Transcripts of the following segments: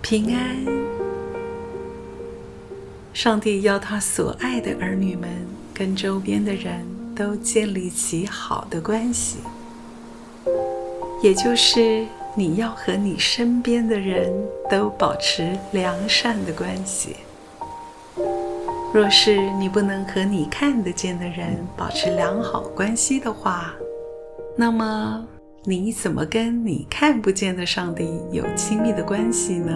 平安。上帝要他所爱的儿女们跟周边的人都建立起好的关系，也就是你要和你身边的人都保持良善的关系。若是你不能和你看得见的人保持良好关系的话，那么你怎么跟你看不见的上帝有亲密的关系呢？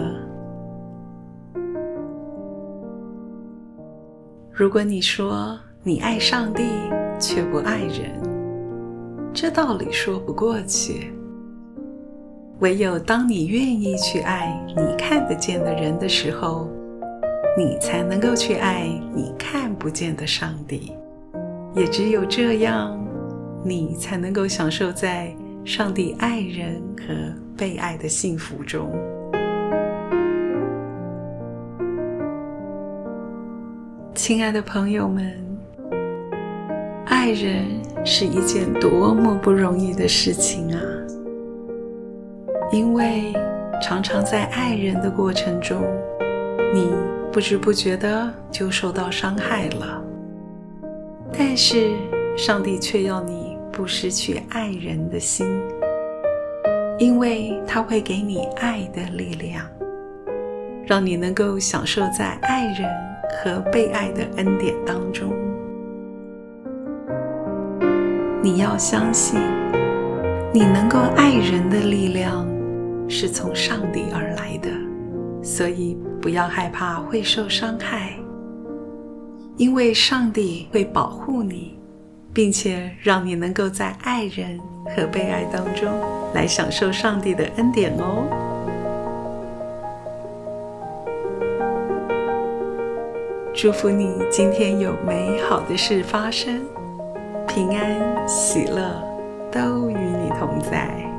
如果你说你爱上帝却不爱人，这道理说不过去。唯有当你愿意去爱你看得见的人的时候，你才能够去爱你看不见的上帝，也只有这样，你才能够享受在上帝爱人和被爱的幸福中。亲爱的朋友们，爱人是一件多么不容易的事情啊！因为常常在爱人的过程中，你不知不觉的就受到伤害了，但是上帝却要你不失去爱人的心，因为他会给你爱的力量，让你能够享受在爱人和被爱的恩典当中。你要相信，你能够爱人的力量是从上帝而来的，所以，不要害怕会受伤害，因为上帝会保护你，并且让你能够在爱人和被爱当中来享受上帝的恩典哦。祝福你今天有美好的事发生，平安喜乐都与你同在。